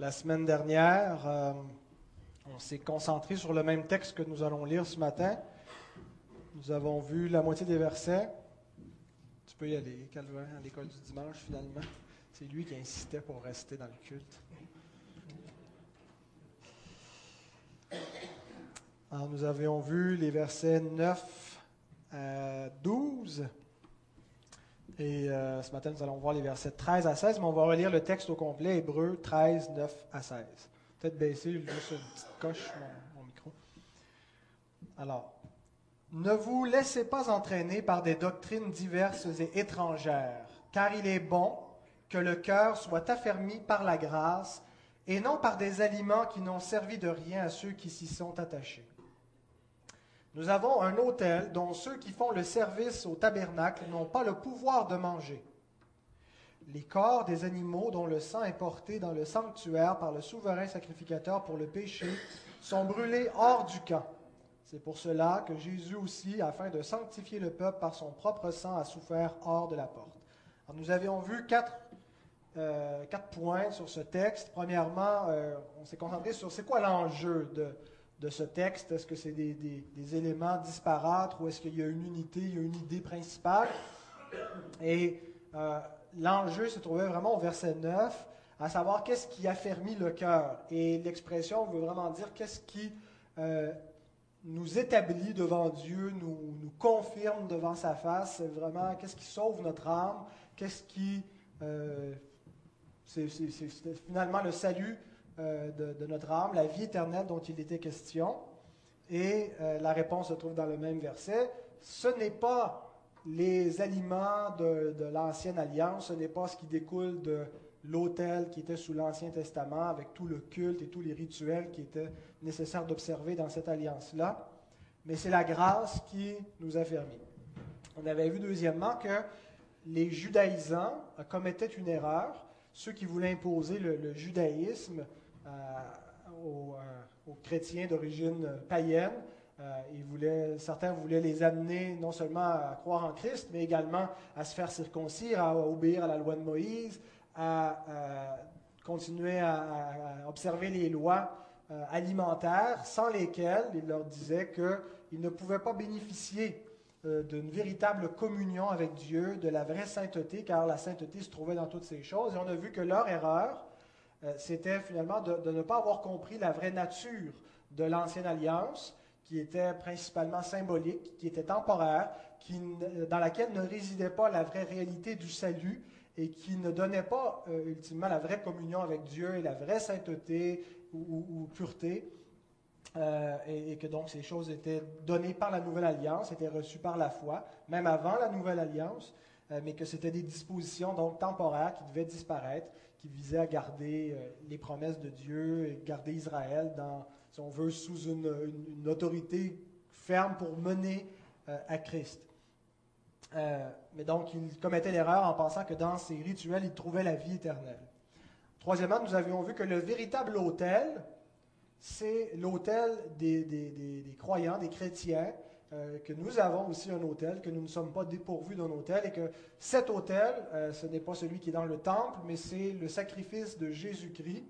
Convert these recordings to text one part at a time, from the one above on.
La semaine dernière, euh, on s'est concentré sur le même texte que nous allons lire ce matin. Nous avons vu la moitié des versets. Tu peux y aller, Calvin, à l'école du dimanche, finalement. C'est lui qui insistait pour rester dans le culte. Alors, nous avions vu les versets 9 à 12. Et euh, ce matin, nous allons voir les versets 13 à 16, mais on va relire le texte au complet, Hébreu 13, 9 à 16. Peut-être baisser juste une petite coche mon, mon micro. Alors, ne vous laissez pas entraîner par des doctrines diverses et étrangères, car il est bon que le cœur soit affermi par la grâce et non par des aliments qui n'ont servi de rien à ceux qui s'y sont attachés. Nous avons un autel dont ceux qui font le service au tabernacle n'ont pas le pouvoir de manger. Les corps des animaux dont le sang est porté dans le sanctuaire par le souverain sacrificateur pour le péché sont brûlés hors du camp. C'est pour cela que Jésus aussi, afin de sanctifier le peuple par son propre sang, a souffert hors de la porte. Nous avions vu quatre, euh, quatre, points sur ce texte. Premièrement, euh, on s'est concentré sur c'est quoi l'enjeu de, de ce texte? Est-ce que c'est des, éléments disparates ou est-ce qu'il y a une unité, il y a une idée principale? Et euh, l'enjeu se trouvait vraiment au verset 9, à savoir qu'est-ce qui affermit le cœur. Et l'expression veut vraiment dire qu'est-ce qui euh, nous établit devant Dieu, nous, nous, confirme devant sa face. C'est vraiment qu'est-ce qui sauve notre âme, qu'est-ce qui... Euh, c'est finalement le salut euh, de, notre âme, la vie éternelle dont il était question. Et euh, la réponse se trouve dans le même verset. Ce n'est pas les aliments de, l'ancienne alliance, ce n'est pas ce qui découle de l'autel qui était sous l'Ancien Testament, avec tout le culte et tous les rituels qui étaient nécessaires d'observer dans cette alliance-là, mais c'est la grâce qui nous a permis. On avait vu deuxièmement que les judaïsants commettaient une erreur, ceux qui voulaient imposer le, judaïsme aux, euh, aux, chrétiens d'origine païenne. Euh, voulaient, certains voulaient les amener non seulement à croire en Christ, mais également à se faire circoncire, à obéir à la loi de Moïse, à, continuer à, observer les lois euh, alimentaires, sans lesquelles il leur disait qu'ils ne pouvaient pas bénéficier euh, d'une véritable communion avec Dieu, de la vraie sainteté, car la sainteté se trouvait dans toutes ces choses. Et on a vu que leur erreur, euh, c'était finalement de, ne pas avoir compris la vraie nature de l'ancienne alliance, qui était principalement symbolique, qui était temporaire, qui, dans laquelle ne résidait pas la vraie réalité du salut et qui ne donnait pas euh, ultimement la vraie communion avec Dieu et la vraie sainteté ou, pureté. Euh, et, que donc ces choses étaient données par la nouvelle alliance, étaient reçues par la foi, même avant la nouvelle alliance, euh, mais que c'était des dispositions donc temporaires qui devaient disparaître, qui visaient à garder euh, les promesses de Dieu et garder Israël dans, si on veut, sous une, autorité ferme pour mener euh, à Christ. mais donc, il commettait l'erreur en pensant que dans ces rituels, il trouvait la vie éternelle. Troisièmement, nous avions vu que le véritable autel, c'est l'autel des, croyants, des chrétiens, euh, que nous avons aussi un autel, que nous ne sommes pas dépourvus d'un autel, et que cet autel, euh, ce n'est pas celui qui est dans le temple, mais c'est le sacrifice de Jésus-Christ.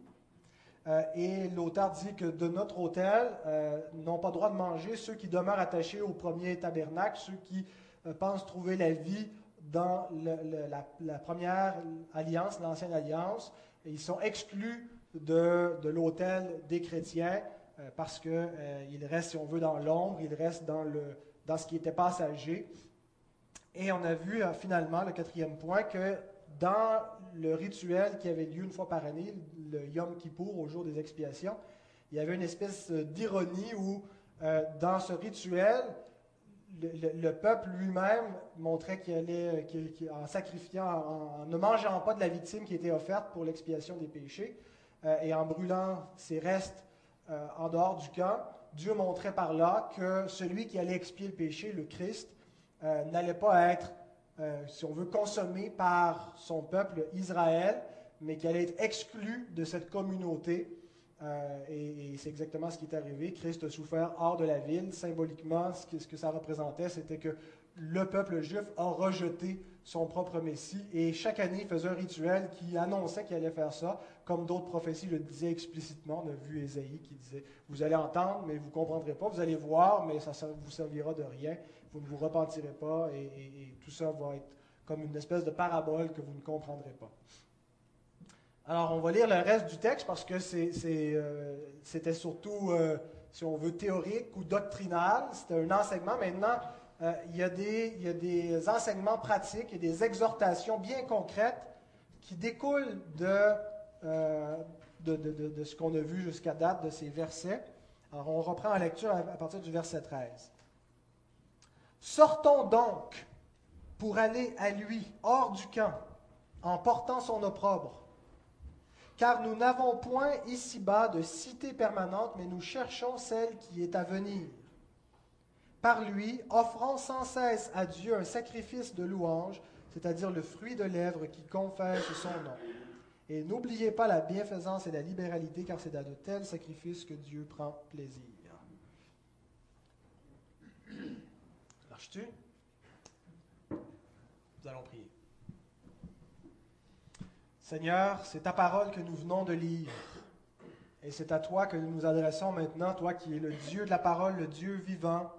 Euh, et l'auteur dit que de notre euh, n'ont pas droit de manger ceux qui demeurent attachés au premier tabernacle, ceux qui pensent trouver la vie dans la, première alliance, l'ancienne alliance. Ils sont exclus de, de l'autel des chrétiens euh, parce qu'ils euh, restent, si on veut, dans l'ombre, ils restent dans, le, dans ce qui était passager. Et on a vu euh, finalement, le quatrième point, que dans le rituel qui avait lieu une fois par année, le Yom Kippour, au jour des expiations, il y avait une espèce d'ironie où, euh, dans ce rituel, le, le, le peuple lui-même montrait qu'il allait, en sacrifiant, en, ne mangeant pas de la victime qui était offerte pour l'expiation des péchés, et en brûlant ses restes euh, en dehors du camp, Dieu montrait par là que celui qui allait expier le péché, le Christ, euh, n'allait pas être, euh, si on veut, consommé par son peuple Israël, mais qui allait être exclu de cette communauté. Et, et c'est exactement ce qui est arrivé. Christ a souffert hors de la ville. Symboliquement, ce que, ce que ça représentait, c'était que le peuple juif a rejeté son propre Messie et chaque année il faisait un rituel qui annonçait qu'il allait faire ça, comme d'autres prophéties le disaient explicitement. On a vu Ésaïe qui disait Vous allez entendre, mais vous ne comprendrez pas, vous allez voir, mais ça vous servira de rien, vous ne vous repentirez pas et, et tout ça va être comme une espèce de parabole que vous ne comprendrez pas. Alors, on va lire le reste du texte parce que euh, c'était surtout, euh, si on veut, théorique ou doctrinal. C'était un enseignement. Maintenant, euh, il, y a des, il, y a des, enseignements pratiques et des exhortations bien concrètes qui découlent de, de ce qu'on a vu jusqu'à date de ces versets. Alors, on reprend la lecture à, à partir du verset 13. Sortons donc pour aller à lui, hors du camp, en portant son opprobre car nous n'avons point ici-bas de cité permanente, mais nous cherchons celle qui est à venir. Par lui, offrons sans cesse à Dieu un sacrifice de louange, c'est-à-dire le fruit de lèvres qui confesse son nom. Et n'oubliez pas la bienfaisance et la libéralité, car c'est dans de tels sacrifices que Dieu prend plaisir. Marches-tu? Nous allons prier. Seigneur, c'est ta parole que nous venons de lire. Et c'est à toi que nous nous adressons maintenant, toi qui es le Dieu de la parole, le Dieu vivant,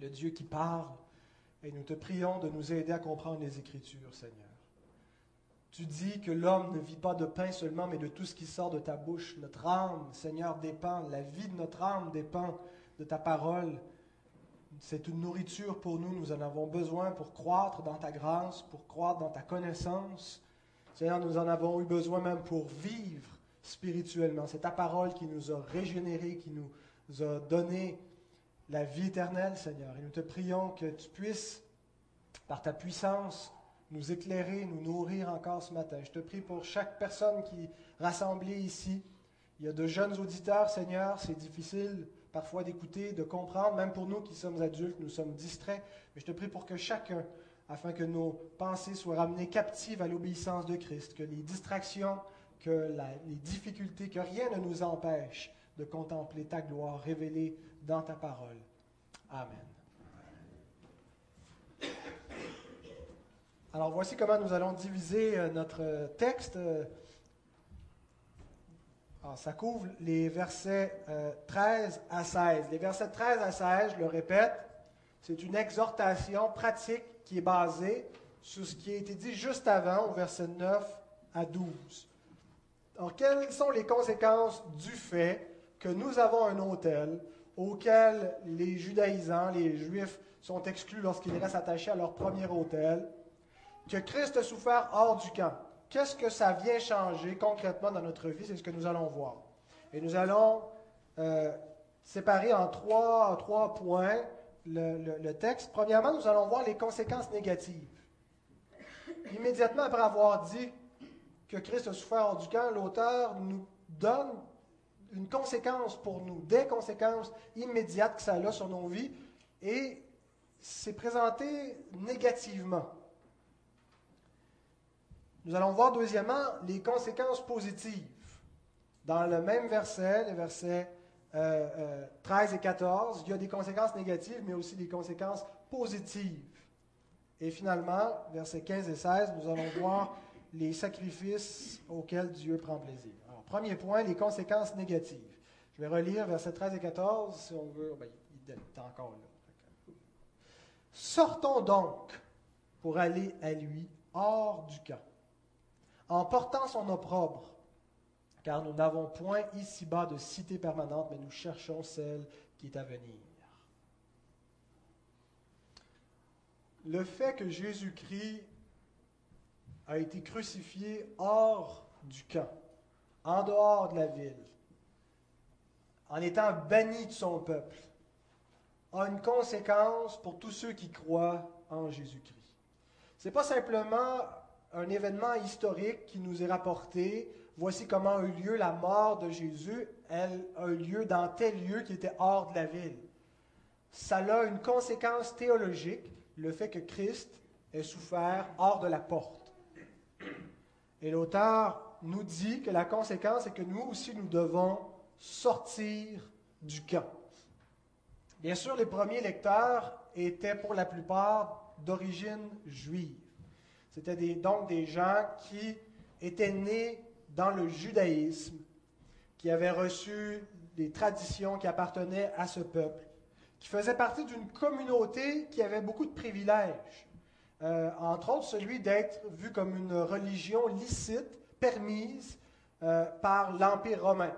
le Dieu qui parle. Et nous te prions de nous aider à comprendre les Écritures, Seigneur. Tu dis que l'homme ne vit pas de pain seulement, mais de tout ce qui sort de ta bouche. Notre âme, Seigneur, dépend, la vie de notre âme dépend de ta parole. C'est une nourriture pour nous, nous en avons besoin pour croître dans ta grâce, pour croître dans ta connaissance. Seigneur, nous en avons eu besoin même pour vivre spirituellement. C'est ta parole qui nous a régénérés, qui nous a donné la vie éternelle, Seigneur. Et nous te prions que tu puisses, par ta puissance, nous éclairer, nous nourrir encore ce matin. Je te prie pour chaque personne qui est rassemblée ici. Il y a de jeunes auditeurs, Seigneur, c'est difficile parfois d'écouter, de comprendre, même pour nous qui sommes adultes, nous sommes distraits. Mais je te prie pour que chacun afin que nos pensées soient ramenées captives à l'obéissance de Christ, que les distractions, que les difficultés, que rien ne nous empêche de contempler ta gloire révélée dans ta parole. Amen. Alors voici comment nous allons diviser euh, notre texte. Alors, ça couvre les versets 13 euh, à 16. Les versets 13 à 16, je le répète, c'est une exhortation pratique qui est basé sur ce qui a été dit juste avant, au verset 9 à 12. Alors, quelles sont les conséquences du fait que nous avons un hôtel auquel les judaïsants, les juifs, sont exclus lorsqu'ils restent attachés à leur premier hôtel, que Christ a souffert hors du camp? Qu'est-ce que ça vient changer concrètement dans notre vie? C'est ce que nous allons voir. Et nous allons euh, séparer en trois, trois points le, texte, premièrement, nous allons voir les conséquences négatives. Immédiatement après avoir dit que Christ a souffert hors du camp, l'auteur nous donne une conséquence pour nous, des conséquences immédiates que ça a sur nos vies, et c'est présenté négativement. Nous allons voir deuxièmement les conséquences positives. Dans le même verset, le verset 13 euh, euh, et 14, il y a des conséquences négatives, mais aussi des conséquences positives. Et finalement, versets 15 et 16, nous allons voir les sacrifices auxquels Dieu prend plaisir. Premier point, les conséquences négatives. Je vais relire versets 13 et 14, si on veut. Ben, il est encore là. Sortons donc pour aller à lui hors du camp, en portant son opprobre car nous n'avons point ici-bas de cité permanente, mais nous cherchons celle qui est à venir. Le fait que Jésus-Christ a été crucifié hors du camp, en dehors de la ville, en étant banni de son peuple, a une conséquence pour tous ceux qui croient en Jésus-Christ. Ce n'est pas simplement un événement historique qui nous est rapporté, voici comment a eu lieu la mort de Jésus. Elle a eu lieu dans tel lieu qui était hors de la ville. Ça a une conséquence théologique, le fait que Christ ait souffert hors de la porte. Et l'auteur nous dit que la conséquence est que nous aussi, nous devons sortir du camp. Bien sûr, les premiers lecteurs étaient pour la plupart d'origine juive. C'était donc des gens qui étaient nés dans le judaïsme, qui avaient reçu des traditions qui appartenaient à ce peuple, qui faisaient partie d'une communauté qui avait beaucoup de privilèges. Euh, entre autres celui d'être vu comme une religion licite, permise euh, par l'Empire romain.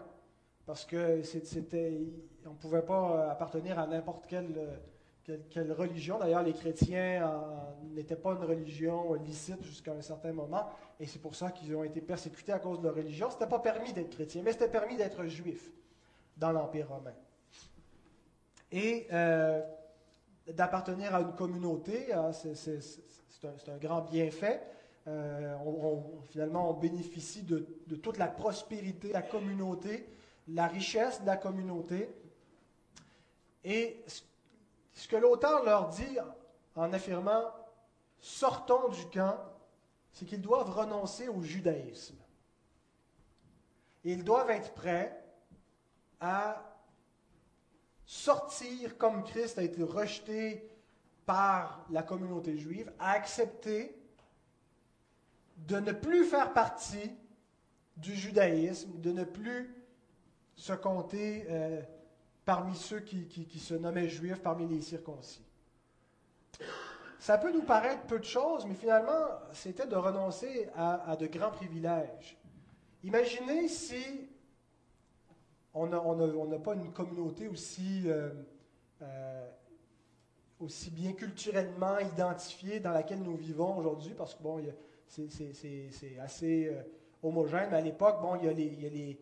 Parce que c'était, on ne pouvait pas appartenir à n'importe quelle, quelle, religion. D'ailleurs, les chrétiens n'étaient pas une religion licite jusqu'à un certain moment, et c'est pour ça qu'ils ont été persécutés à cause de leur religion. Ce n'était pas permis d'être chrétien, mais c'était permis d'être juif dans l'Empire romain. Et euh, d'appartenir à une communauté, hein, c'est un, grand bienfait. Euh, finalement, on bénéficie de, toute la prospérité de la communauté, la richesse de la communauté. Et ce que l'auteur leur dit en affirmant sortons du camp, c'est qu'ils doivent renoncer au judaïsme. ils doivent être prêts à sortir comme Christ a été rejeté par la communauté juive, à accepter de ne plus faire partie du judaïsme, de ne plus se compter euh, parmi ceux qui, se nommaient juifs, parmi les circoncis. Ça peut nous paraître peu de choses, mais finalement, c'était de renoncer à, de grands privilèges. Imaginez si on n'a pas une communauté aussi, euh, euh, aussi bien culturellement identifiée dans laquelle nous vivons aujourd'hui, parce que bon, c'est assez euh, homogène, à l'époque, bon, il y a les,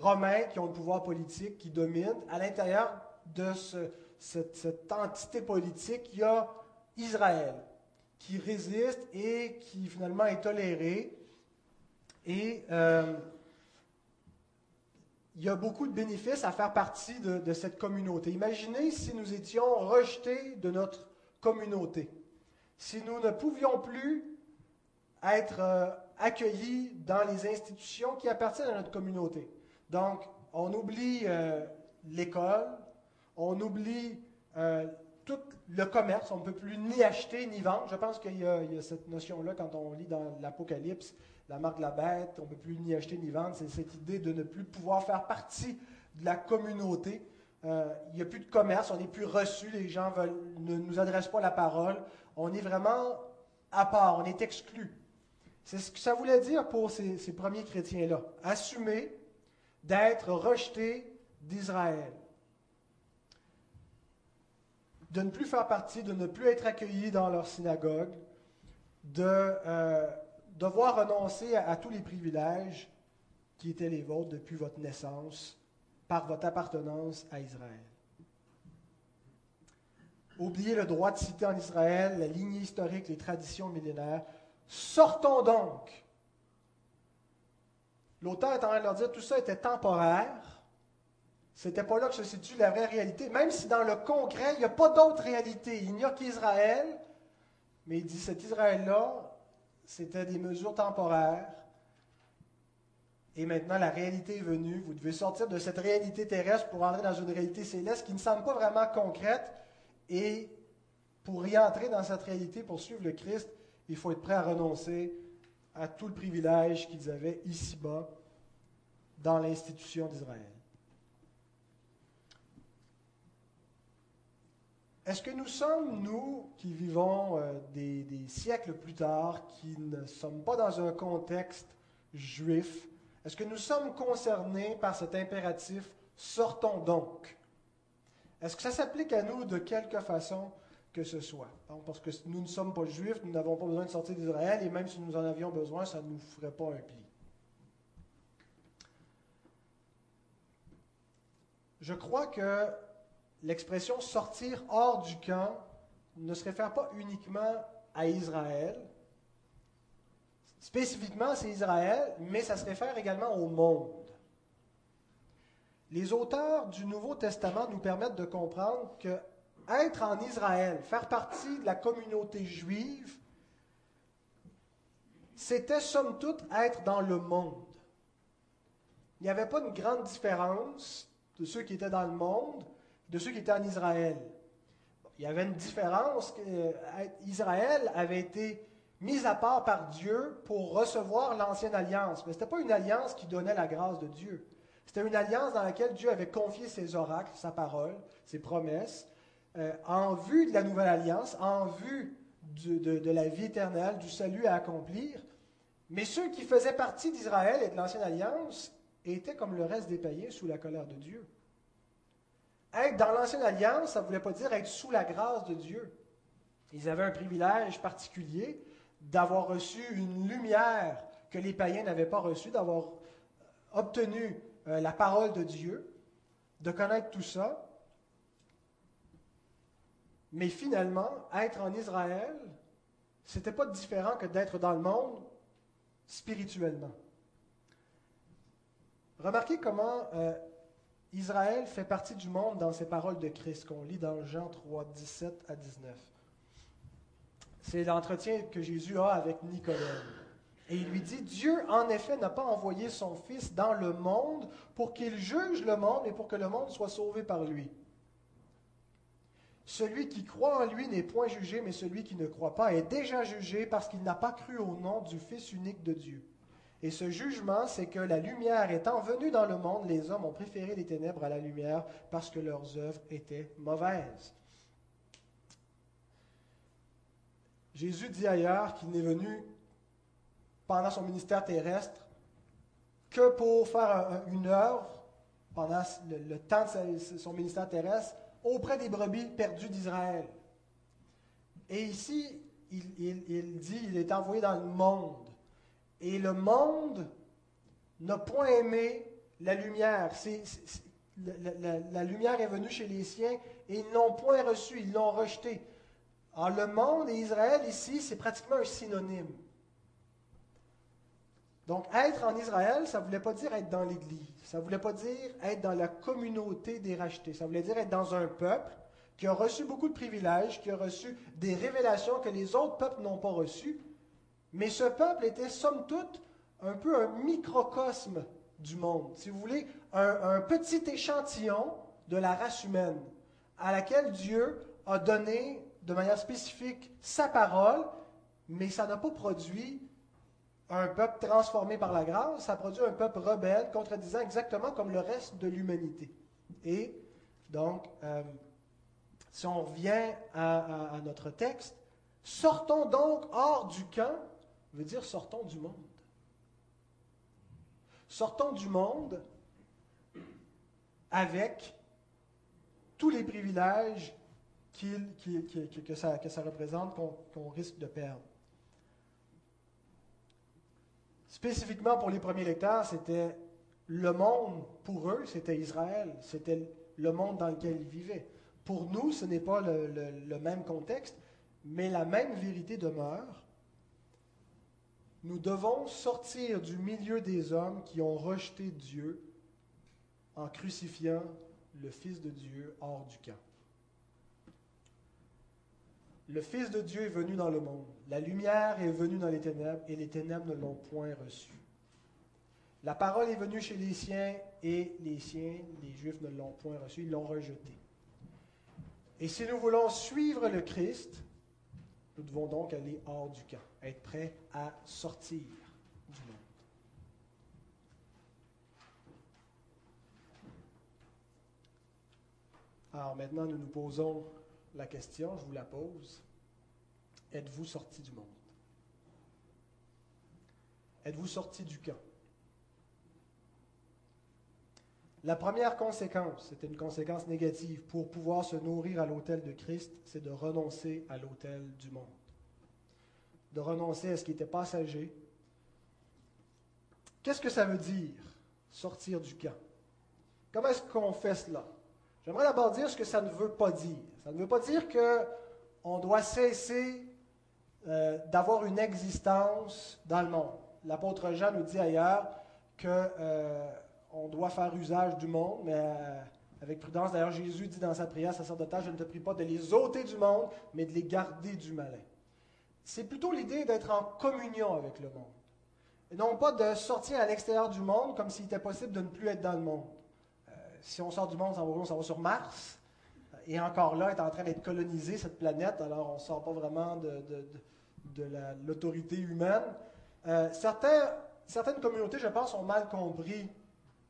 Romains qui ont le pouvoir politique, qui dominent. À l'intérieur de cette, entité politique, il y a Israël, qui résiste et qui finalement est toléré. Et il y a beaucoup de bénéfices à faire partie de, cette communauté. Imaginez si nous étions rejetés de notre communauté, si nous ne pouvions plus être euh, accueillis dans les institutions qui appartiennent à notre communauté. Donc, on oublie euh, l'école, on oublie euh, tout le commerce, on ne peut plus ni acheter ni vendre. Je pense qu'il y, a cette notion-là quand on lit dans l'Apocalypse la marque de la bête, on ne peut plus ni acheter ni vendre. C'est cette idée de ne plus pouvoir faire partie de la communauté. Euh, il n'y a plus de commerce, on n'est plus reçu, les gens ne nous adressent pas la parole. On est vraiment à part, on est exclu. C'est ce que ça voulait dire pour ces, premiers chrétiens-là. Assumer d'être rejetés d'Israël. De ne plus faire partie, de ne plus être accueillis dans leur synagogue, de euh, devoir renoncer à, tous les privilèges qui étaient les vôtres depuis votre naissance par votre appartenance à Israël. Oubliez le droit de citer en Israël, la lignée historique, les traditions millénaires. Sortons donc. L'auteur est en train de leur dire tout ça était temporaire. C'était pas là que se situe la vraie réalité. Même si dans le concret, il n'y a pas d'autre réalité. Il n'y a qu'Israël. Mais il dit cet Israël-là, c'était des mesures temporaires. Et maintenant, la réalité est venue. Vous devez sortir de cette réalité terrestre pour entrer dans une réalité céleste qui ne semble pas vraiment concrète. Et pour y entrer dans cette réalité, pour suivre le Christ, il faut être prêt à renoncer à tout le privilège qu'ils avaient ici-bas dans l'institution d'Israël. Est-ce que nous sommes, nous, qui vivons euh, des, siècles plus tard, qui ne sommes pas dans un contexte juif, est-ce que nous sommes concernés par cet impératif sortons donc? Est-ce que ça s'applique à nous de quelque façon que ce soit Parce que nous ne sommes pas juifs, nous n'avons pas besoin de sortir d'Israël, et même si nous en avions besoin, ça ne nous ferait pas un pli. Je crois que l'expression sortir hors du camp ne se réfère pas uniquement à Israël. Spécifiquement, c'est Israël, mais ça se réfère également au monde. Les auteurs du Nouveau Testament nous permettent de comprendre que être en Israël, faire partie de la communauté juive, c'était somme toute être dans le monde. Il n'y avait pas une grande différence de ceux qui étaient dans le monde de ceux qui étaient en Israël. il y avait une différence. Que Israël avait été mis à part par Dieu pour recevoir l'ancienne alliance. Mais ce n'était pas une alliance qui donnait la grâce de Dieu. C'était une alliance dans laquelle Dieu avait confié ses oracles, sa parole, ses promesses, euh, en vue de la nouvelle alliance, en vue de, la vie éternelle, du salut à accomplir. Mais ceux qui faisaient partie d'Israël et de l'ancienne alliance étaient comme le reste des païens sous la colère de Dieu. Être dans l'ancienne alliance, ça ne voulait pas dire être sous la grâce de Dieu. Ils avaient un privilège particulier d'avoir reçu une lumière que les païens n'avaient pas reçue, d'avoir obtenu euh, la parole de Dieu, de connaître tout ça. Mais finalement, être en Israël, ce n'était pas différent que d'être dans le monde spirituellement. Remarquez comment euh, Israël fait partie du monde dans ces paroles de Christ qu'on lit dans Jean 3, 17 à 19. C'est l'entretien que Jésus a avec Nicodème. Et il lui dit, Dieu en effet n'a pas envoyé son Fils dans le monde pour qu'il juge le monde et pour que le monde soit sauvé par lui. Celui qui croit en lui n'est point jugé, mais celui qui ne croit pas est déjà jugé parce qu'il n'a pas cru au nom du Fils unique de Dieu. Et ce jugement, c'est que la lumière étant venue dans le monde, les hommes ont préféré les ténèbres à la lumière parce que leurs œuvres étaient mauvaises. Jésus dit ailleurs qu'il n'est venu pendant son ministère terrestre que pour faire une œuvre pendant le, temps de son ministère terrestre auprès des brebis perdues d'Israël. Et ici, il, dit, il est envoyé dans le monde. Et le monde n'a point aimé la lumière. la, lumière est venue chez les siens et ils n'ont point reçu, ils l'ont rejeté. Alors le monde et Israël ici, c'est pratiquement un synonyme. Donc, être en Israël, ça ne voulait pas dire être dans l'Église. Ça ne voulait pas dire être dans la communauté des rachetés. Ça voulait dire être dans un peuple qui a reçu beaucoup de privilèges, qui a reçu des révélations que les autres peuples n'ont pas reçues. Mais ce peuple était, somme toute, un peu un microcosme du monde. Si vous voulez, un, un petit échantillon de la race humaine à laquelle Dieu a donné de manière spécifique sa parole, mais ça n'a pas produit un peuple transformé par la grâce, ça produit un peuple rebelle, contredisant exactement comme le reste de l'humanité. Et donc, euh, si on revient à, notre texte, sortons donc hors du camp, veut dire sortons du monde. Sortons du monde avec tous les privilèges que, ça, que, ça, représente qu'on risque de perdre. Spécifiquement pour les premiers lecteurs, c'était le monde, pour eux, c'était Israël, c'était le monde dans lequel ils vivaient. Pour nous, ce n'est pas le, même contexte, mais la même vérité demeure. Nous devons sortir du milieu des hommes qui ont rejeté Dieu en crucifiant le Fils de Dieu hors du camp. Le Fils de Dieu est venu dans le monde. La lumière est venue dans les ténèbres et les ténèbres ne l'ont point reçu. La parole est venue chez les siens et les siens, les Juifs, ne l'ont point reçu, ils l'ont rejeté. Et si nous voulons suivre le Christ, nous devons donc aller hors du camp, être prêts à sortir du monde. Alors maintenant, nous nous posons la question, je vous la pose. Êtes-vous sorti du monde? Êtes-vous sorti du camp? La première conséquence, c'était une conséquence négative, pour pouvoir se nourrir à l'autel de Christ, c'est de renoncer à l'autel du monde. De renoncer à ce qui était passager. Qu'est-ce que ça veut dire, sortir du camp? Comment est-ce qu'on fait cela? J'aimerais d'abord dire ce que ça ne veut pas dire. Ça ne veut pas dire qu'on doit cesser euh, d'avoir une existence dans le monde. L'apôtre Jean nous dit ailleurs qu'on euh, doit faire usage du monde, mais euh, avec prudence. D'ailleurs, Jésus dit dans sa prière sacerdotale, je ne te prie pas de les ôter du monde, mais de les garder du malin. C'est plutôt l'idée d'être en communion avec le monde. Et non pas de sortir à l'extérieur du monde comme s'il était possible de ne plus être dans le monde si on sort du monde, ça va, sur Mars. Et encore là, est en train d'être colonisée, cette planète, alors on ne sort pas vraiment de, de, l'autorité humaine. Euh, certaines communautés, je pense, ont mal compris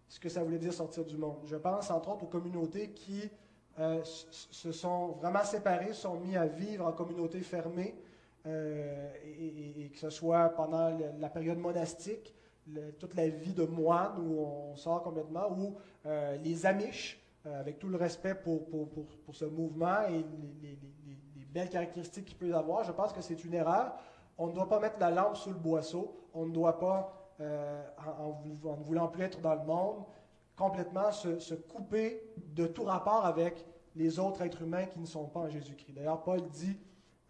ce que ça voulait dire sortir du monde. Je pense entre autres aux communautés qui euh, se sont vraiment séparées, sont mis à vivre en communauté fermée, euh, et, que ce soit pendant la période monastique, toute la vie de moine où on sort complètement, ou euh, les Amish, avec tout le respect pour, pour, pour, ce mouvement et les, les belles caractéristiques qu'il peut avoir, je pense que c'est une erreur. On ne doit pas mettre la lampe sous le boisseau, on ne doit pas euh, en, ne voulant plus être dans le monde, complètement se, couper de tout rapport avec les autres êtres humains qui ne sont pas en Jésus-Christ. D'ailleurs, Paul dit,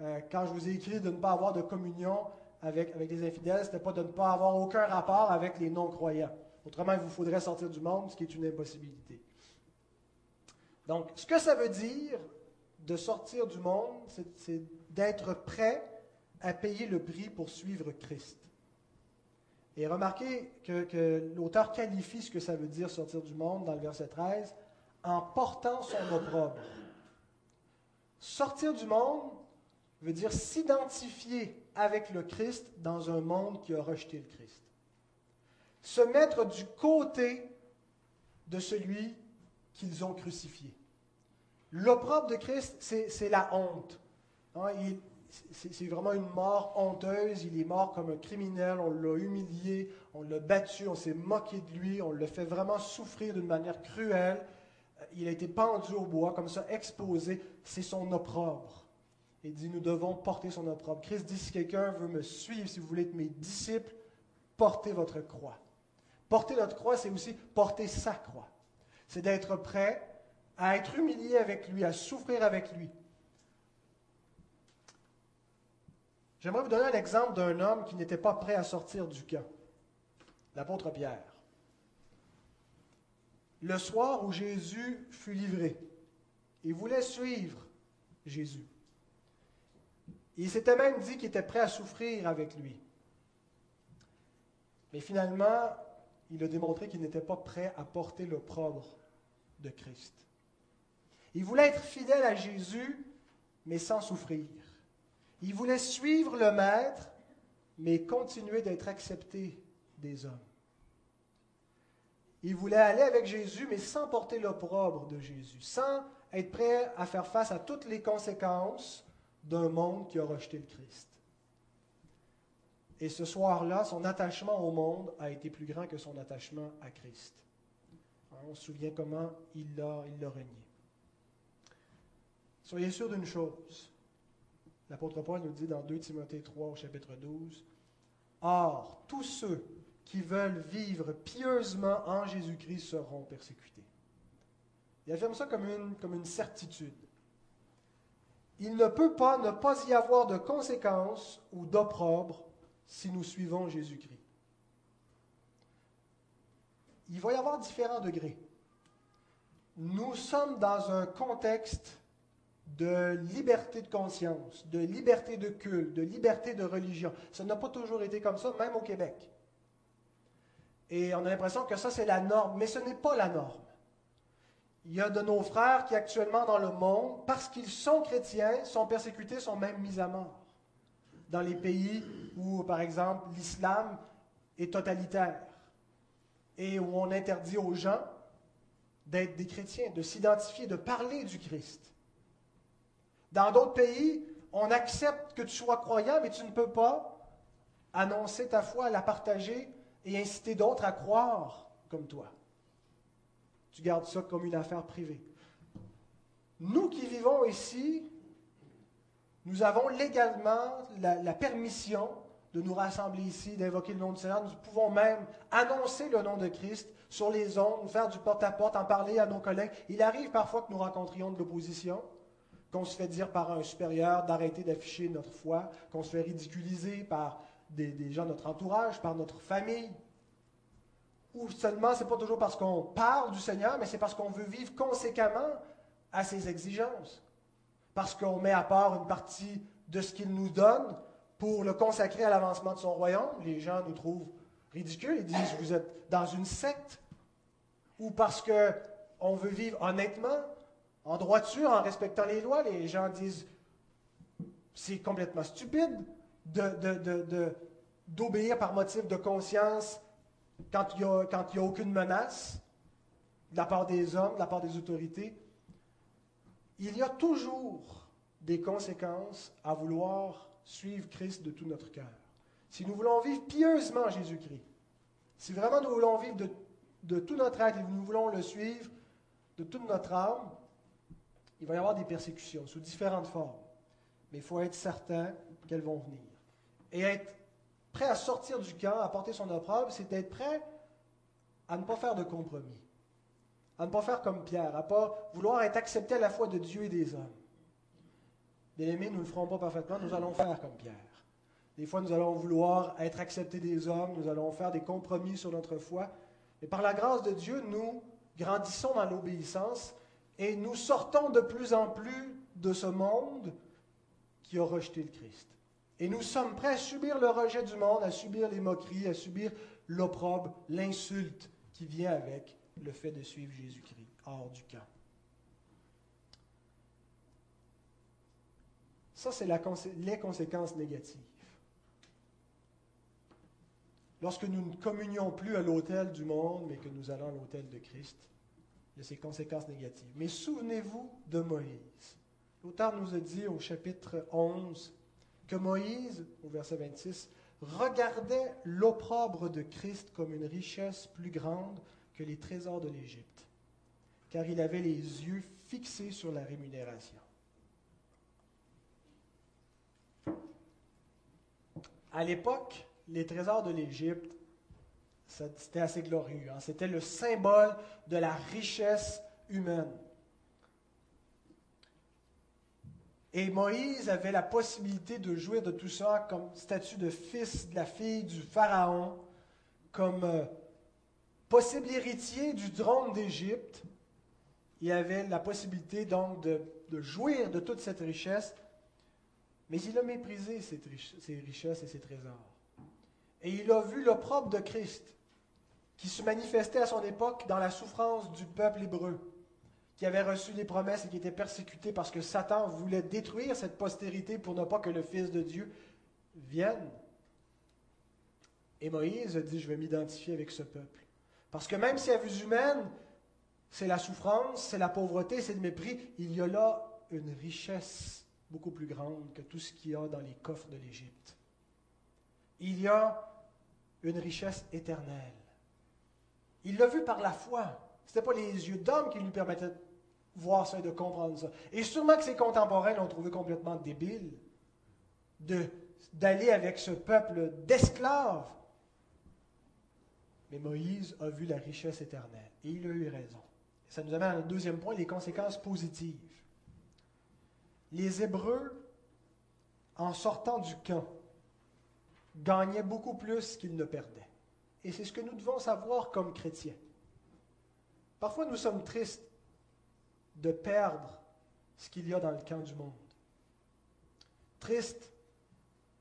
euh, quand je vous ai écrit de ne pas avoir de communion avec, avec les infidèles, ce n'était pas de ne pas avoir aucun rapport avec les non-croyants. Autrement, il vous faudrait sortir du monde, ce qui est une impossibilité. Donc, ce que ça veut dire de sortir du monde, c'est d'être prêt à payer le prix pour suivre Christ. Et remarquez que, l'auteur qualifie ce que ça veut dire sortir du monde dans le verset 13 en portant son opprobre. Sortir du monde veut dire s'identifier avec le Christ dans un monde qui a rejeté le Christ. Se mettre du côté de celui qu'ils ont crucifié. L'opprobre de Christ, c'est la honte. Hein, c'est vraiment une mort honteuse. Il est mort comme un criminel. On l'a humilié, on l'a battu, on s'est moqué de lui, on l'a fait vraiment souffrir d'une manière cruelle. Il a été pendu au bois, comme ça, exposé. C'est son opprobre. Il dit, nous devons porter son opprobre. Christ dit, si quelqu'un veut me suivre, si vous voulez être mes disciples, portez votre croix. Porter notre croix, c'est aussi porter sa croix. C'est d'être prêt à être humilié avec lui, à souffrir avec lui, J'aimerais vous donner un exemple d'un homme qui n'était pas prêt à sortir du camp, l'apôtre Pierre. Le soir où Jésus fut livré, il voulait suivre Jésus. Il s'était même dit qu'il était prêt à souffrir avec lui. Mais finalement, il a démontré qu'il n'était pas prêt à porter l'opprobre de Christ. Il voulait être fidèle à Jésus, mais sans souffrir. Il voulait suivre le Maître, mais continuer d'être accepté des hommes. Il voulait aller avec Jésus, mais sans porter l'opprobre de Jésus, sans être prêt à faire face à toutes les conséquences d'un monde qui a rejeté le Christ. Et ce soir-là, son attachement au monde a été plus grand que son attachement à Christ. On se souvient comment il l'a il renié. Soyez sûr d'une chose, L'apôtre Paul nous dit dans 2 Timothée 3 au chapitre 12, Or, tous ceux qui veulent vivre pieusement en Jésus-Christ seront persécutés. Il affirme ça comme une, comme une certitude. Il ne peut pas ne pas y avoir de conséquences ou d'opprobre si nous suivons Jésus-Christ. Il va y avoir différents degrés. Nous sommes dans un contexte de liberté de conscience, de liberté de culte, de liberté de religion. Ça n'a pas toujours été comme ça, même au Québec. Et on a l'impression que ça, c'est la norme, mais ce n'est pas la norme. Il y a de nos frères qui actuellement dans le monde, parce qu'ils sont chrétiens, sont persécutés, sont même mis à mort. Dans les pays où, par exemple, l'islam est totalitaire et où on interdit aux gens d'être des chrétiens, de s'identifier, de parler du Christ. Dans d'autres pays, on accepte que tu sois croyant, mais tu ne peux pas annoncer ta foi, la partager et inciter d'autres à croire comme toi. Tu gardes ça comme une affaire privée. Nous qui vivons ici, nous avons légalement la, permission de nous rassembler ici, d'invoquer le nom du Seigneur. Nous pouvons même annoncer le nom de Christ sur les ondes, faire du porte-à-porte, -porte, en parler à nos collègues. Il arrive parfois que nous rencontrions de l'opposition qu'on se fait dire par un supérieur d'arrêter d'afficher notre foi, qu'on se fait ridiculiser par des, gens de notre entourage, par notre famille. Ou seulement, ce n'est pas toujours parce qu'on parle du Seigneur, mais c'est parce qu'on veut vivre conséquemment à ses exigences. Parce qu'on met à part une partie de ce qu'il nous donne pour le consacrer à l'avancement de son royaume. Les gens nous trouvent ridicules, ils disent vous êtes dans une secte. Ou parce qu'on veut vivre honnêtement, En droiture, en respectant les lois, les gens disent c'est complètement stupide d'obéir par motif de conscience quand il n'y a, aucune menace de la part des hommes, de la part des autorités. Il y a toujours des conséquences à vouloir suivre Christ de tout notre cœur. Si nous voulons vivre pieusement Jésus-Christ, si vraiment nous voulons vivre de, tout notre être et nous voulons le suivre de toute notre âme, il va y avoir des persécutions sous différentes formes. Mais il faut être certain qu'elles vont venir. Et être prêt à sortir du camp, à porter son opprobre, c'est être prêt à ne pas faire de compromis. À ne pas faire comme Pierre, à ne pas vouloir être accepté à la fois de Dieu et des hommes. Bien aimés, nous ne le ferons pas parfaitement, nous allons faire comme Pierre. Des fois, nous allons vouloir être acceptés des hommes, nous allons faire des compromis sur notre foi. Mais par la grâce de Dieu, nous grandissons dans l'obéissance et nous sortons de plus en plus de ce monde qui a rejeté le Christ. Et nous sommes prêts à subir le rejet du monde, à subir les moqueries, à subir l'opprobre, l'insulte qui vient avec le fait de suivre Jésus-Christ hors du camp. Ça, c'est les conséquences négatives. Lorsque nous ne communions plus à l'autel du monde, mais que nous allons à l'autel de Christ, il y a ces conséquences négatives. Mais souvenez-vous de Moïse. L'auteur nous a dit au chapitre 11 que Moïse, au verset 26, regardait l'opprobre de Christ comme une richesse plus grande que les trésors de l'Égypte, car il avait les yeux fixés sur la rémunération. À l'époque, les trésors de l'Égypte, c'était assez glorieux. Hein. C'était le symbole de la richesse humaine. Et Moïse avait la possibilité de jouir de tout ça comme statut de fils de la fille du Pharaon, comme euh, possible héritier du trône d'Égypte. Il avait la possibilité donc de, jouir de toute cette richesse, mais il a méprisé ces richesses et ces trésors. Et il a vu l'opprobre de Christ, qui se manifestait à son époque dans la souffrance du peuple hébreu qui avait reçu les promesses et qui était persécuté parce que Satan voulait détruire cette postérité pour ne pas que le Fils de Dieu vienne. Et Moïse a dit, je vais m'identifier avec ce peuple. Parce que même si à vue humaine, c'est la souffrance, c'est la pauvreté, c'est le mépris, il y a là une richesse beaucoup plus grande que tout ce qu'il y a dans les coffres de l'Égypte. Il y a une richesse éternelle. Il l'a vu par la foi. Ce n'était pas les yeux d'homme qui lui permettaient voir ça et de comprendre ça. Et sûrement que ses contemporains l'ont trouvé complètement débile d'aller avec ce peuple d'esclaves. Mais Moïse a vu la richesse éternelle et il a eu raison. Ça nous amène à notre deuxième point, les conséquences positives. Les Hébreux, en sortant du camp, gagnaient beaucoup plus qu'ils ne perdaient. Et c'est ce que nous devons savoir comme chrétiens. Parfois, nous sommes tristes de perdre ce qu'il y a dans le camp du monde. Triste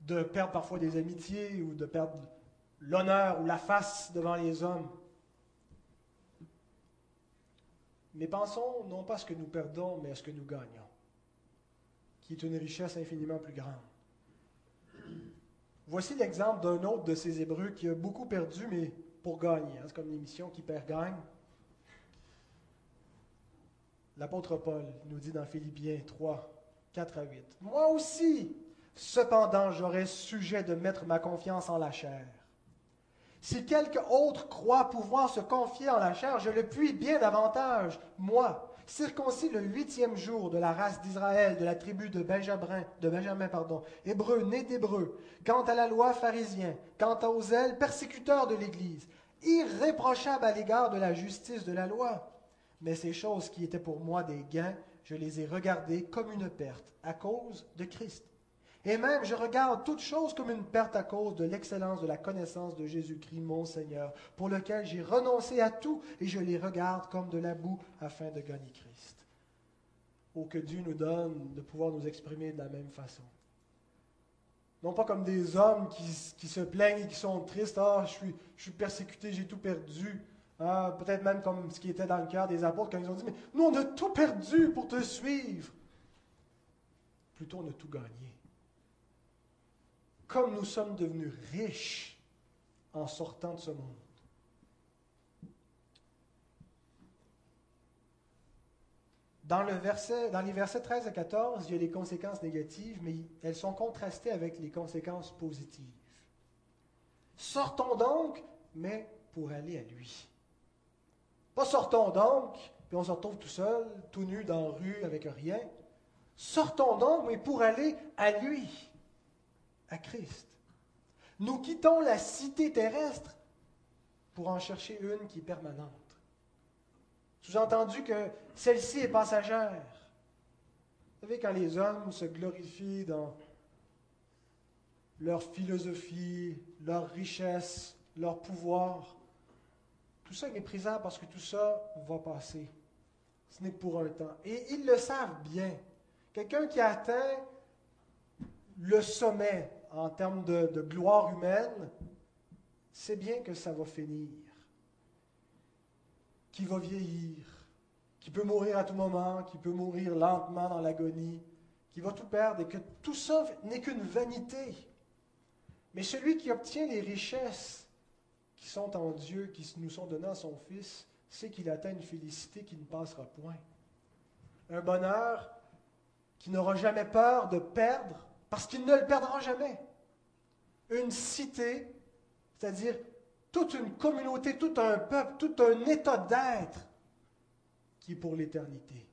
de perdre parfois des amitiés ou de perdre l'honneur ou la face devant les hommes. Mais pensons non pas à ce que nous perdons, mais à ce que nous gagnons, qui est une richesse infiniment plus grande. Voici l'exemple d'un autre de ces Hébreux qui a beaucoup perdu, mais pour gagner. Hein. C'est comme l'émission qui perd gagne. L'apôtre Paul nous dit dans Philippiens 3, 4 à 8. Moi aussi, cependant, j'aurais sujet de mettre ma confiance en la chair. Si quelque autre croit pouvoir se confier en la chair, je le puis bien davantage, moi, circoncis le huitième jour de la race d'Israël, de la tribu de Benjamin, de Benjamin, pardon, hébreu, né d'hébreu, quant à la loi pharisien, quant aux ailes persécuteurs de l'Église, irréprochable à l'égard de la justice de la loi mais ces choses qui étaient pour moi des gains, je les ai regardées comme une perte à cause de Christ. Et même, je regarde toutes choses comme une perte à cause de l'excellence de la connaissance de Jésus-Christ, mon Seigneur, pour lequel j'ai renoncé à tout et je les regarde comme de la boue afin de gagner Christ. Oh, que Dieu nous donne de pouvoir nous exprimer de la même façon. Non pas comme des hommes qui, se plaignent et qui sont tristes, ah, je suis, je suis persécuté, j'ai tout perdu. Ah, peut-être même comme ce qui était dans le cœur des apôtres quand ils ont dit, mais nous on a tout perdu pour te suivre. Plutôt on a tout gagné. Comme nous sommes devenus riches en sortant de ce monde. Dans, les versets 13 à 14, il y a les conséquences négatives, mais elles sont contrastées avec les conséquences positives. Sortons donc, mais pour aller à lui. Pas sortons donc, puis on se retrouve tout seul, tout nu dans la rue avec rien. Sortons donc, mais pour aller à lui, à Christ. Nous quittons la cité terrestre pour en chercher une qui est permanente. Sous-entendu que celle-ci est passagère. Vous savez, quand les hommes se glorifient dans leur philosophie, leur richesse, leur pouvoir, tout ça est méprisable parce que tout ça va passer. Ce n'est que pour un temps. Et ils le savent bien. Quelqu'un qui atteint le sommet en termes de, gloire humaine, sait bien que ça va finir qui va vieillir, qui peut mourir à tout moment, qui peut mourir lentement dans l'agonie, qui va tout perdre et que tout ça n'est qu'une vanité. Mais celui qui obtient les richesses qui sont en Dieu, qui nous sont données à son Fils, sait qu'il atteint une félicité qui ne passera point. Un bonheur qui n'aura jamais peur de perdre parce qu'il ne le perdra jamais. Une cité, c'est-à-dire toute une communauté, tout un peuple, tout un état d'être qui est pour l'éternité.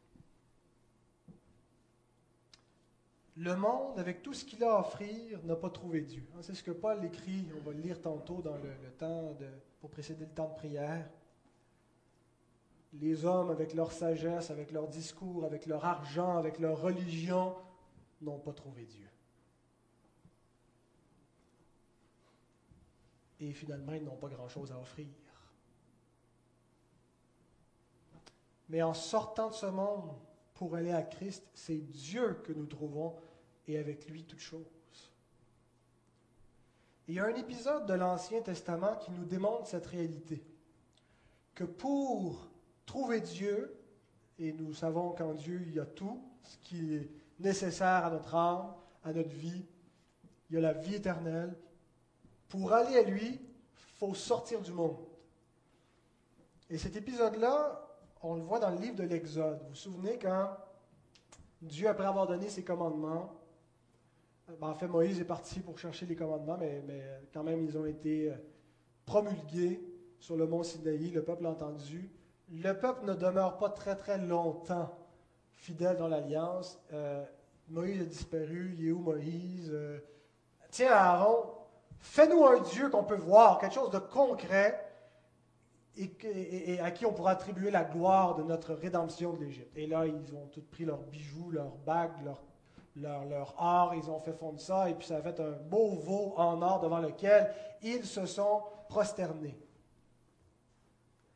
Le monde, avec tout ce qu'il a à offrir, n'a pas trouvé Dieu. Hein, c'est ce que Paul écrit, on va le lire tantôt dans le, temps pour précéder le temps de prière. Les hommes, avec leur sagesse, avec leur discours, avec leur argent, avec leur religion, n'ont pas trouvé Dieu. Et finalement, ils n'ont pas grand-chose à offrir. Mais en sortant de ce monde pour aller à Christ, c'est Dieu que nous trouvons et avec lui toutes choses. il y a un épisode de l'Ancien Testament qui nous démontre cette réalité. Que pour trouver Dieu, et nous savons qu'en Dieu il y a tout ce qui est nécessaire à notre âme, à notre vie, il y a la vie éternelle, pour aller à lui, faut sortir du monde. Et cet épisode-là, on le voit dans le livre de l'Exode. Vous vous souvenez quand Dieu, après avoir donné ses commandements, ben, en fait, Moïse est parti pour chercher les commandements, mais, mais, quand même, ils ont été euh, promulgués sur le mont Sinaï, le peuple a entendu. Le peuple ne demeure pas très, très longtemps fidèle dans l'alliance. Euh, Moïse a disparu, il est où Moïse? Euh, Tiens, Aaron, Fais-nous un Dieu qu'on peut voir, quelque chose de concret et, à qui on pourra attribuer la gloire de notre rédemption de l'Égypte. Et là, ils ont tous pris leurs bijoux, leurs bagues, leur, leur, or, ils ont fait fondre ça, et puis ça a fait un beau veau en or devant lequel ils se sont prosternés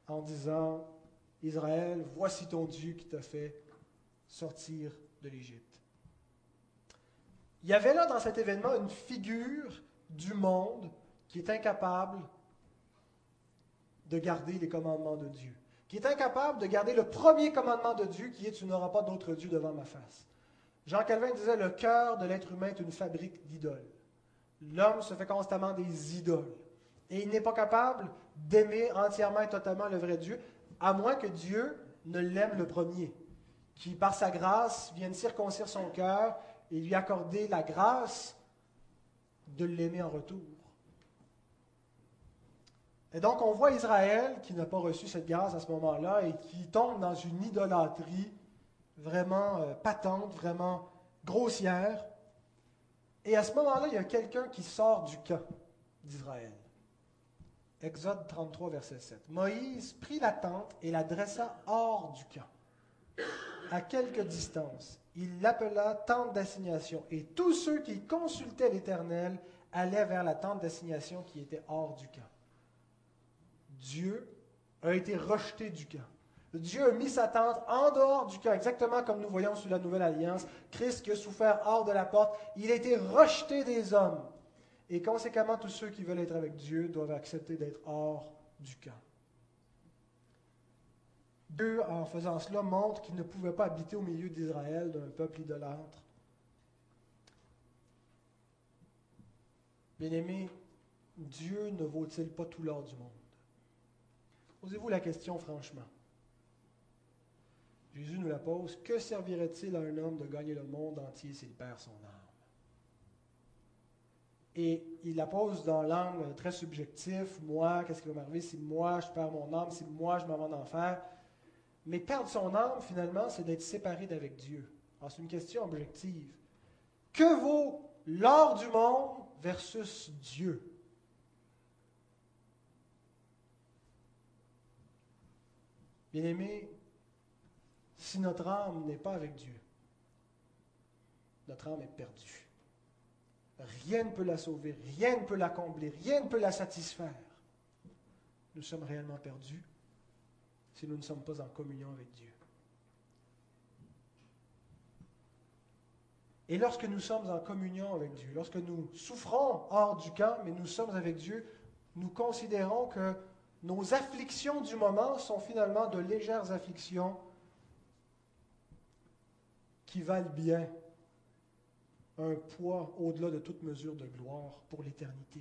en disant, Israël, voici ton Dieu qui t'a fait sortir de l'Égypte. Il y avait là dans cet événement une figure du monde qui est incapable de garder les commandements de Dieu, qui est incapable de garder le premier commandement de Dieu qui est Tu n'auras pas d'autre Dieu devant ma face. Jean Calvin disait Le cœur de l'être humain est une fabrique d'idoles. L'homme se fait constamment des idoles. Et il n'est pas capable d'aimer entièrement et totalement le vrai Dieu, à moins que Dieu ne l'aime le premier, qui par sa grâce vienne circoncire son cœur et lui accorder la grâce de l'aimer en retour. Et donc, on voit Israël qui n'a pas reçu cette grâce à ce moment-là et qui tombe dans une idolâtrie vraiment euh, patente, vraiment grossière. Et à ce moment-là, il y a quelqu'un qui sort du camp d'Israël. Exode 33, verset 7. Moïse prit la tente et la dressa hors du camp, à quelque distance, il l'appela tente d'assignation. Et tous ceux qui consultaient l'Éternel allaient vers la tente d'assignation qui était hors du camp. Dieu a été rejeté du camp. Dieu a mis sa tente en dehors du camp, exactement comme nous voyons sous la Nouvelle Alliance. Christ qui a souffert hors de la porte, il a été rejeté des hommes. Et conséquemment, tous ceux qui veulent être avec Dieu doivent accepter d'être hors du camp. Dieu, en faisant cela, montre qu'il ne pouvait pas habiter au milieu d'Israël, d'un peuple idolâtre. Bien-aimé, Dieu ne vaut-il pas tout l'or du monde? Posez-vous la question franchement. Jésus nous la pose. Que servirait-il à un homme de gagner le monde entier s'il perd son âme? Et il la pose dans l'angle très subjectif. Moi, qu'est-ce qui va m'arriver si moi je perds mon âme, si moi je m'en vais en enfer? Mais perdre son âme, finalement, c'est d'être séparé d'avec Dieu. C'est une question objective. Que vaut l'or du monde versus Dieu? Bien-aimé, si notre âme n'est pas avec Dieu, notre âme est perdue. Rien ne peut la sauver, rien ne peut la combler, rien ne peut la satisfaire. Nous sommes réellement perdus si nous ne sommes pas en communion avec Dieu. Et lorsque nous sommes en communion avec Dieu, lorsque nous souffrons hors du camp, mais nous sommes avec Dieu, nous considérons que nos afflictions du moment sont finalement de légères afflictions qui valent bien un poids au-delà de toute mesure de gloire pour l'éternité.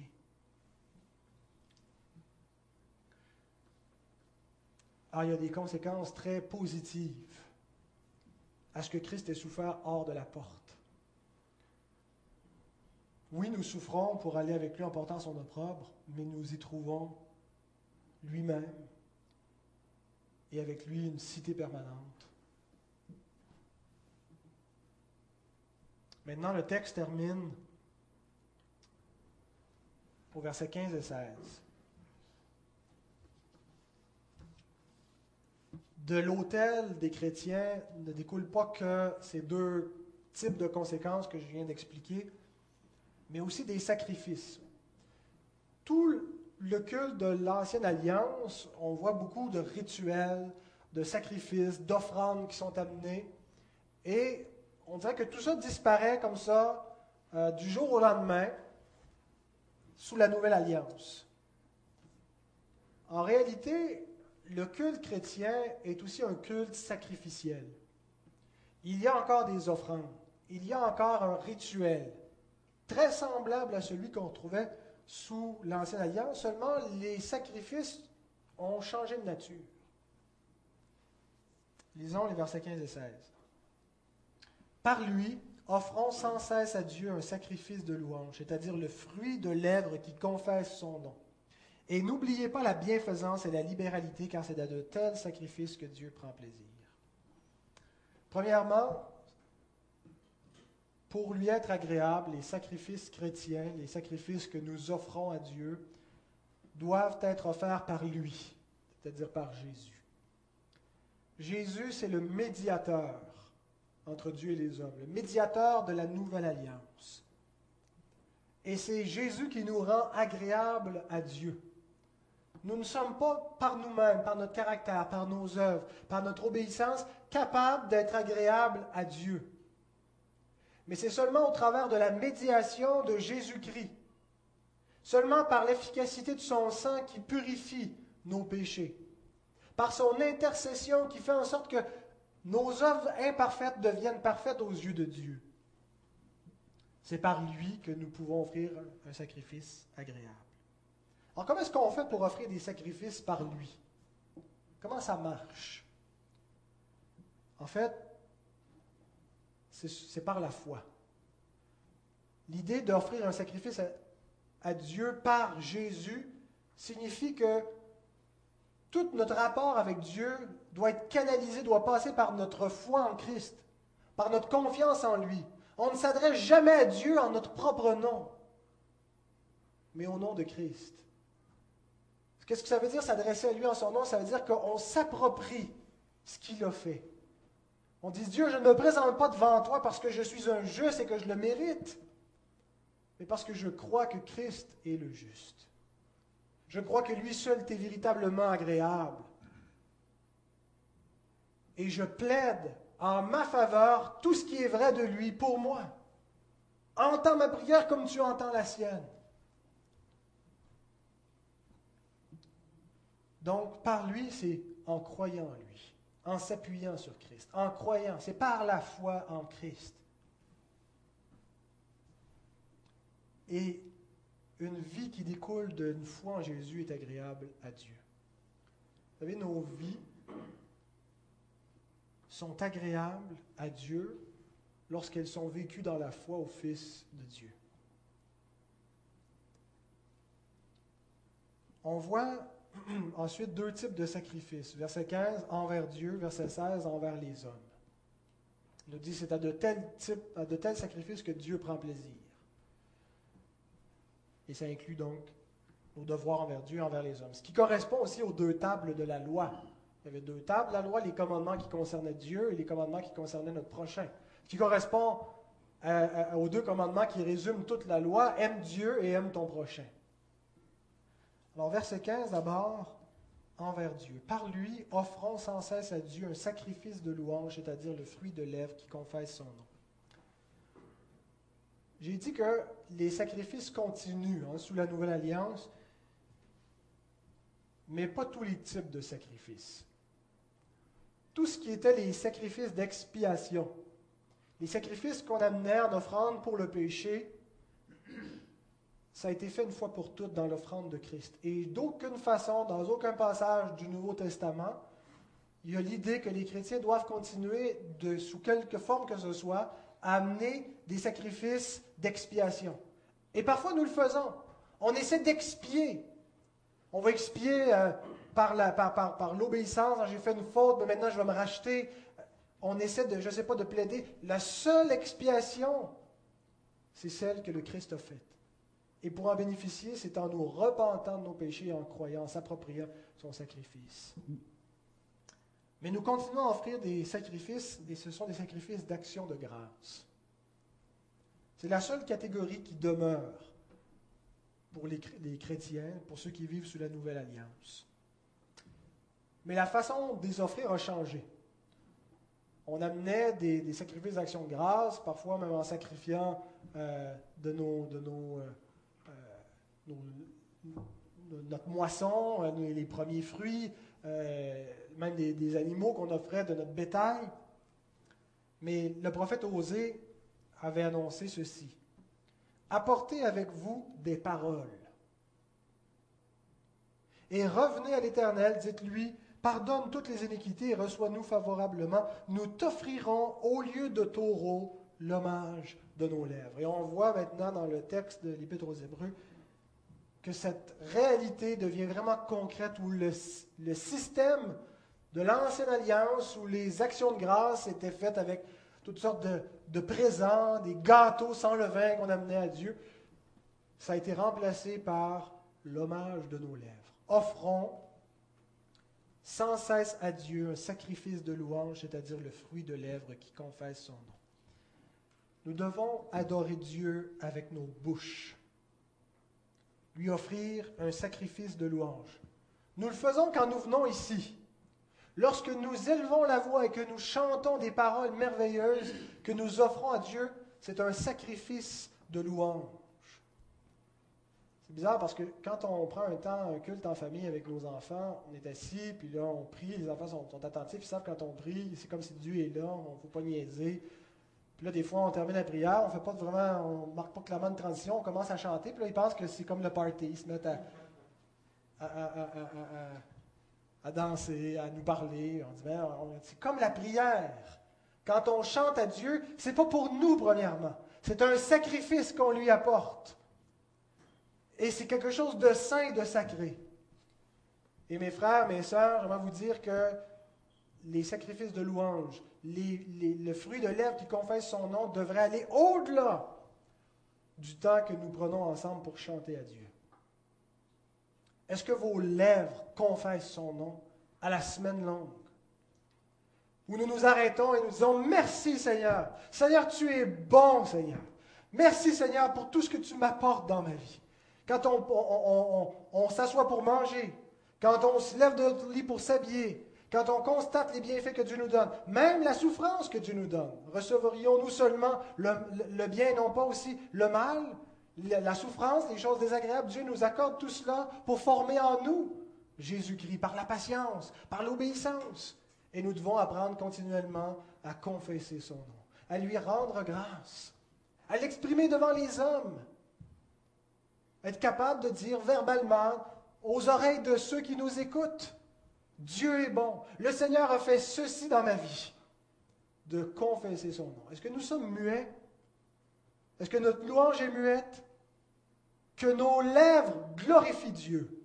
Ah, il y a des conséquences très positives à ce que Christ ait souffert hors de la porte. Oui, nous souffrons pour aller avec lui en portant son opprobre, mais nous y trouvons lui-même et avec lui une cité permanente. Maintenant, le texte termine au verset 15 et 16. De l'autel des chrétiens ne découle pas que ces deux types de conséquences que je viens d'expliquer, mais aussi des sacrifices. Tout le culte de l'Ancienne Alliance, on voit beaucoup de rituels, de sacrifices, d'offrandes qui sont amenés, et on dirait que tout ça disparaît comme ça euh, du jour au lendemain sous la nouvelle alliance. En réalité, le culte chrétien est aussi un culte sacrificiel. Il y a encore des offrandes, il y a encore un rituel très semblable à celui qu'on trouvait sous l'Ancienne Alliance, seulement les sacrifices ont changé de nature. Lisons les versets 15 et 16. Par lui, offrons sans cesse à Dieu un sacrifice de louange, c'est-à-dire le fruit de lèvres qui confesse son nom. Et n'oubliez pas la bienfaisance et la libéralité, car c'est à de tels sacrifices que Dieu prend plaisir. Premièrement, pour lui être agréable, les sacrifices chrétiens, les sacrifices que nous offrons à Dieu, doivent être offerts par lui, c'est-à-dire par Jésus. Jésus, c'est le médiateur entre Dieu et les hommes, le médiateur de la nouvelle alliance. Et c'est Jésus qui nous rend agréables à Dieu. Nous ne sommes pas par nous-mêmes, par notre caractère, par nos œuvres, par notre obéissance, capables d'être agréables à Dieu. Mais c'est seulement au travers de la médiation de Jésus-Christ, seulement par l'efficacité de son sang qui purifie nos péchés, par son intercession qui fait en sorte que nos œuvres imparfaites deviennent parfaites aux yeux de Dieu. C'est par lui que nous pouvons offrir un sacrifice agréable. Alors, comment est-ce qu'on fait pour offrir des sacrifices par lui? Comment ça marche? En fait, c'est par la foi. L'idée d'offrir un sacrifice à, à, Dieu par Jésus signifie que tout notre rapport avec Dieu doit être canalisé, doit passer par notre foi en Christ, par notre confiance en lui. On ne s'adresse jamais à Dieu en notre propre nom, mais au nom de Christ. Qu'est-ce que ça veut dire s'adresser à lui en son nom? Ça veut dire qu'on s'approprie ce qu'il a fait. On dit Dieu, je ne me présente pas devant toi parce que je suis un juste et que je le mérite, mais parce que je crois que Christ est le juste. Je crois que lui seul t'est véritablement agréable. Et je plaide en ma faveur tout ce qui est vrai de lui pour moi. Entends ma prière comme tu entends la sienne. Donc, par lui, c'est en croyant en lui. en s'appuyant sur Christ, en croyant. C'est par la foi en Christ. Et une vie qui découle d'une foi en Jésus est agréable à Dieu. Vous savez, nos vies sont agréables à Dieu lorsqu'elles sont vécues dans la foi au Fils de Dieu. On voit ensuite deux types de sacrifices. Verset 15, envers Dieu. Verset 16, envers les hommes. Il nous dit c'est à de tels, types, de tels sacrifices que Dieu prend plaisir. Et ça inclut donc nos devoirs envers Dieu envers les hommes. Ce qui correspond aussi aux deux tables de la loi. Il y avait deux tables, la loi, les commandements qui concernaient Dieu et les commandements qui concernaient notre prochain. Ce qui correspond aux deux commandements qui résument toute la loi, aime Dieu et aime ton prochain. Alors verset 15 d'abord, envers Dieu. Par lui, offrons sans cesse à Dieu un sacrifice de louange, c'est-à-dire le fruit de lèvres qui confesse son nom. J'ai dit que les sacrifices continuent hein, sous la nouvelle alliance, mais pas tous les types de sacrifices. Tout ce qui était les sacrifices d'expiation, les sacrifices qu'on amenait en offrande pour le péché, ça a été fait une fois pour toutes dans l'offrande de Christ. Et d'aucune façon, dans aucun passage du Nouveau Testament, il y a l'idée que les chrétiens doivent continuer, sous quelque forme que ce soit, à amener des sacrifices d'expiation. Et parfois, nous le faisons. On essaie d'expier. On va expier euh, par, l'obéissance. J'ai fait une faute, mais maintenant je vais me racheter. On essaie de, je ne sais pas, de plaider. La seule expiation, c'est celle que le Christ a faite. Et pour en bénéficier, c'est en nous repentant de nos péchés et en croyant, en s'appropriant son sacrifice. Mais nous continuons à offrir des sacrifices, et ce sont des sacrifices d'action de grâce. C'est la seule catégorie qui demeure pour les, chrétiens, pour ceux qui vivent sous la nouvelle alliance. Mais la façon de les offrir a changé. On amenait des, sacrifices d'action de grâce, parfois même en sacrifiant euh, de nos, euh, notre moisson, euh, les premiers fruits, euh, même des, animaux qu'on offrait de notre bétail. Mais le prophète Osée avait annoncé ceci. Apportez avec vous des paroles. Et revenez à l'Éternel, dites-lui, pardonne toutes les iniquités et reçois-nous favorablement. Nous t'offrirons au lieu de taureau l'hommage de nos lèvres. Et on voit maintenant dans le texte de l'Épître aux Hébreux que cette réalité devient vraiment concrète, où le, système de l'ancienne alliance, où les actions de grâce étaient faites avec toutes sortes de, de présents, des gâteaux sans levain qu'on amenait à Dieu, ça a été remplacé par l'hommage de nos lèvres. Offrons sans cesse à Dieu un sacrifice de louange, c'est-à-dire le fruit de lèvres qui confesse son nom. Nous devons adorer Dieu avec nos bouches lui offrir un sacrifice de louange. Nous le faisons quand nous venons ici. Lorsque nous élevons la voix et que nous chantons des paroles merveilleuses que nous offrons à Dieu, c'est un sacrifice de louange. C'est bizarre parce que quand on prend un temps, un culte en famille avec nos enfants, on est assis, puis là on prie, les enfants sont, attentifs, ils savent quand on prie, c'est comme si Dieu est là, on ne faut pas niaiser. Puis là, des fois, on termine la prière, on fait pas vraiment, on marque pas clairement de transition, on commence à chanter, puis là, ils pensent que c'est comme le party, ils se mettent à, à, danser, à nous parler. On dit, ben, c'est comme la prière. Quand on chante à Dieu, c'est pas pour nous, premièrement. C'est un sacrifice qu'on lui apporte. Et c'est quelque chose de saint, de sacré. Et mes frères, mes sœurs, j'aimerais vous dire que les sacrifices de louange, le fruit de lèvres qui confesse son nom devrait aller au-delà du temps que nous prenons ensemble pour chanter à Dieu. Est-ce que vos lèvres confessent son nom à la semaine longue? Où nous nous arrêtons et nous disons Merci Seigneur. Seigneur, tu es bon Seigneur. Merci Seigneur pour tout ce que tu m'apportes dans ma vie. Quand on, on s'assoit pour manger, quand on se lève de lit pour s'habiller, quand on constate les bienfaits que Dieu nous donne, même la souffrance que Dieu nous donne, recevrions-nous seulement le, bien et non pas aussi le mal, la souffrance, les choses désagréables Dieu nous accorde tout cela pour former en nous Jésus-Christ par la patience, par l'obéissance. Et nous devons apprendre continuellement à confesser son nom, à lui rendre grâce, à l'exprimer devant les hommes, être capable de dire verbalement aux oreilles de ceux qui nous écoutent, Dieu est bon, le Seigneur a fait ceci dans ma vie, de confesser son nom. Est-ce que nous sommes muets? Est-ce que notre louange est muette? Que nos lèvres glorifient Dieu.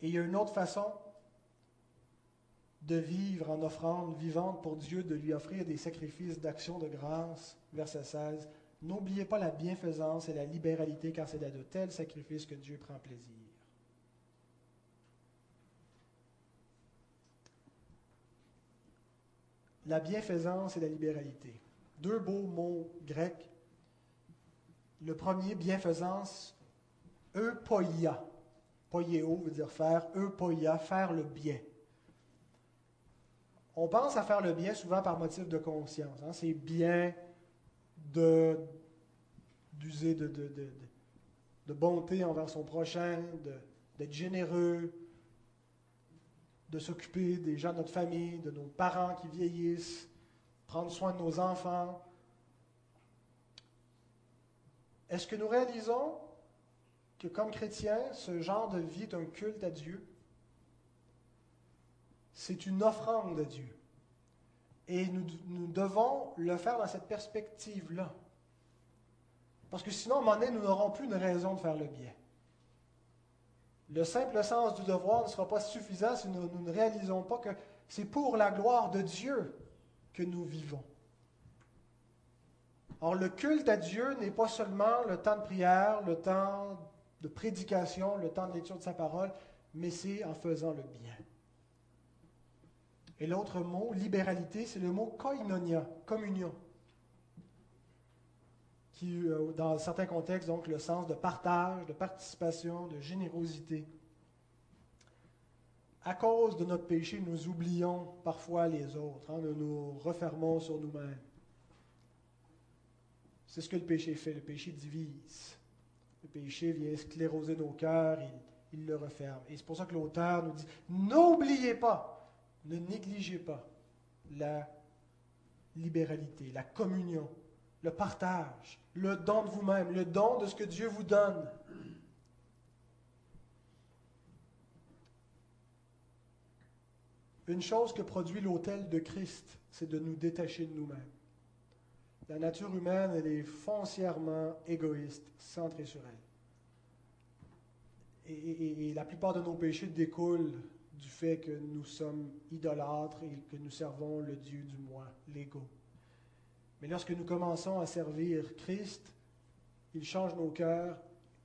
Et il y a une autre façon de vivre en offrande vivante pour Dieu, de lui offrir des sacrifices d'action de grâce. Verset 16. N'oubliez pas la bienfaisance et la libéralité, car c'est de tels sacrifices que Dieu prend plaisir. La bienfaisance et la libéralité. Deux beaux mots grecs. Le premier, bienfaisance, eupoia. Poieo veut dire faire, eupoia, faire le bien. On pense à faire le bien souvent par motif de conscience. Hein. C'est bien d'user de, bonté envers son prochain, d'être généreux, de s'occuper des gens de notre famille, de nos parents qui vieillissent, prendre soin de nos enfants. Est-ce que nous réalisons que comme chrétiens, ce genre de vie est un culte à Dieu? C'est une offrande à Dieu. Et nous, devons le faire dans cette perspective-là. Parce que sinon, à un moment donné, nous n'aurons plus une raison de faire le bien. Le simple sens du devoir ne sera pas suffisant si nous, ne réalisons pas que c'est pour la gloire de Dieu que nous vivons. Or, le culte à Dieu n'est pas seulement le temps de prière, le temps de prédication, le temps de lecture de sa parole, mais c'est en faisant le bien. Et l'autre mot, libéralité, c'est le mot koinonia, communion, euh, dans certains contextes, donc le sens de partage, de participation, de générosité. À cause de notre péché, nous oublions parfois les autres, hein, nous nous refermons sur nous-mêmes. C'est ce que le péché fait, le péché divise. Le péché vient scléroser nos cœurs, il le referme. Et c'est pour ça que l'auteur nous dit, n'oubliez pas, ne négligez pas la libéralité, la communion, le partage, le don de vous-même, le don de ce que Dieu vous donne. Une chose que produit l'autel de Christ, c'est de nous détacher de nous-mêmes. La nature humaine, elle est foncièrement égoïste, centrée sur elle. Et, la plupart de nos péchés découlent du fait que nous sommes idolâtres et que nous servons le Dieu du moi, l'ego. Mais lorsque nous commençons à servir Christ, il change nos cœurs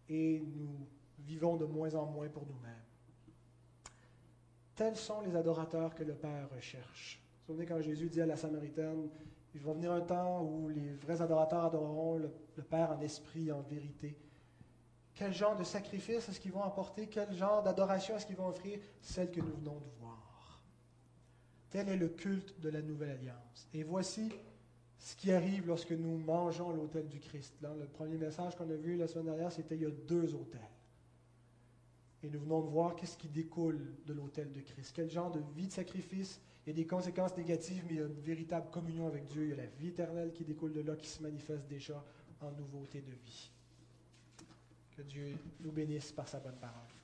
et nous vivons de moins en moins pour nous-mêmes. Tels sont les adorateurs que le Père recherche. Vous vous souvenez quand Jésus dit à la Samaritaine, il va venir un temps où les vrais adorateurs adoreront le, Père en esprit en vérité. Quel genre de sacrifice est-ce qu'ils vont apporter? Quel genre d'adoration est-ce qu'ils vont offrir? Celle que nous venons de voir. Tel est le culte de la nouvelle alliance. Et voici ce qui arrive lorsque nous mangeons l'autel du Christ. Le premier message qu'on a vu la semaine dernière, c'était il y a deux autels. Et nous venons de voir qu'est-ce qui découle de l'autel de Christ. Quel genre de vie de sacrifice. Il des conséquences négatives, mais il y a une véritable communion avec Dieu. Il y a la vie éternelle qui découle de là, qui se manifeste déjà en nouveauté de vie. Que Dieu nous bénisse par sa bonne parole.